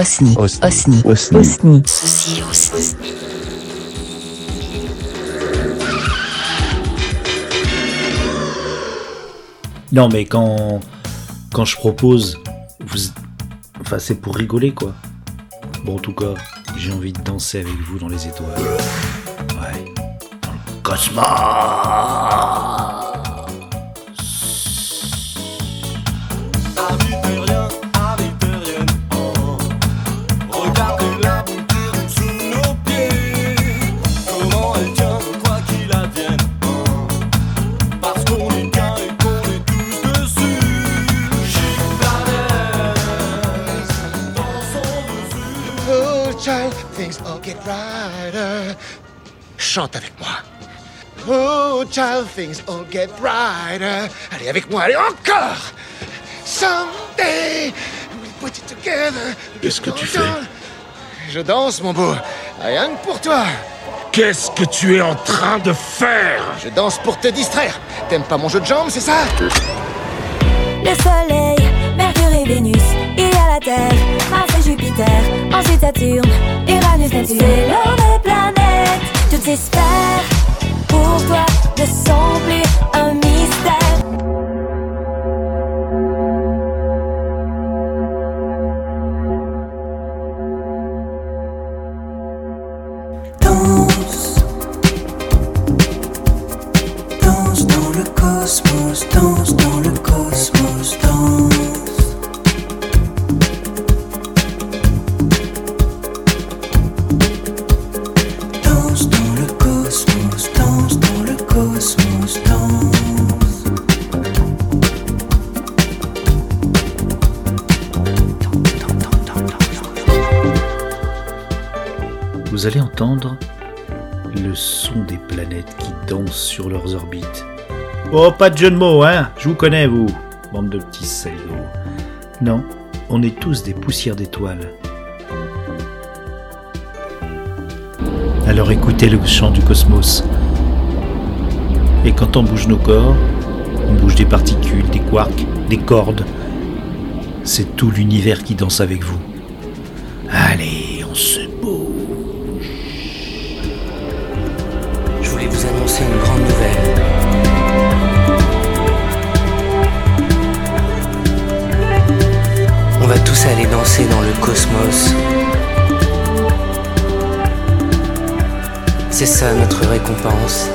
Osni. Osni. Osni. Osni. Osni. Ceci aussi. Non, mais quand, quand je propose, vous, enfin, c'est pour rigoler, quoi. Bon, en tout cas, j'ai envie de danser avec vous dans les étoiles. Ouais. Dans le cosmos. Things all get brighter. Chante avec moi. Oh, child, things all get brighter. Allez, avec moi, allez, encore. Someday, we'll put it together. Qu'est-ce que tu fais? Je danse, mon beau. Rien que pour toi. Qu'est-ce que tu es en train de faire? Je danse pour te distraire. T'aimes pas mon jeu de jambes, c'est ça? Le soleil, Mercure et Vénus, il y a la Terre, Jupiter, ensuite Saturne, Uranus, Neptune. Vous allez entendre le son des planètes qui dansent sur leurs orbites. Oh, pas de jeu de mots, hein Je vous connais, vous, bande de petits salauds. Non, on est tous des poussières d'étoiles. Alors écoutez le chant du cosmos. Et quand on bouge nos corps, on bouge des particules, des quarks, des cordes. C'est tout l'univers qui danse avec vous. Allez, on se annoncer une grande nouvelle. On va tous aller danser dans le cosmos. C'est ça notre récompense.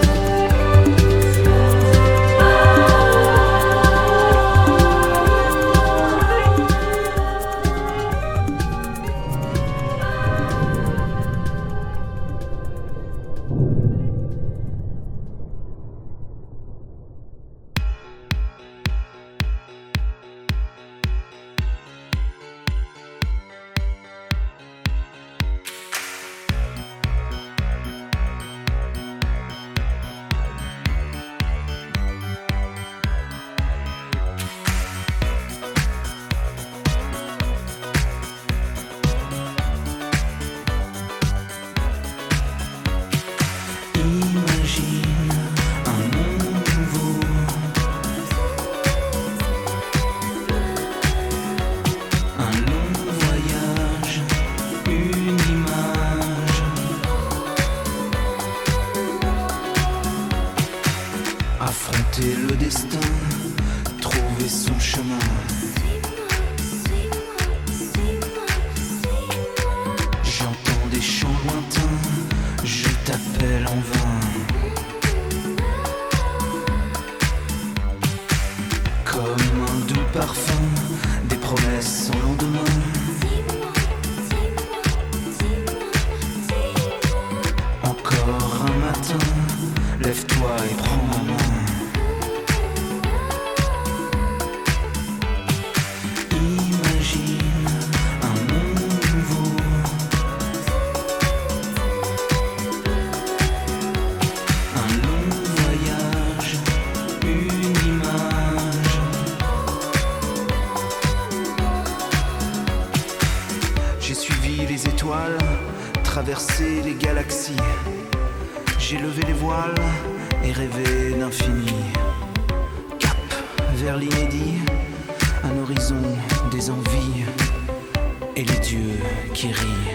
Lève-toi et prends main. Étoiles, traversé les galaxies. J'ai levé les voiles et rêvé d'infini. Cap vers l'inédit, un horizon des envies. et les dieux qui rient.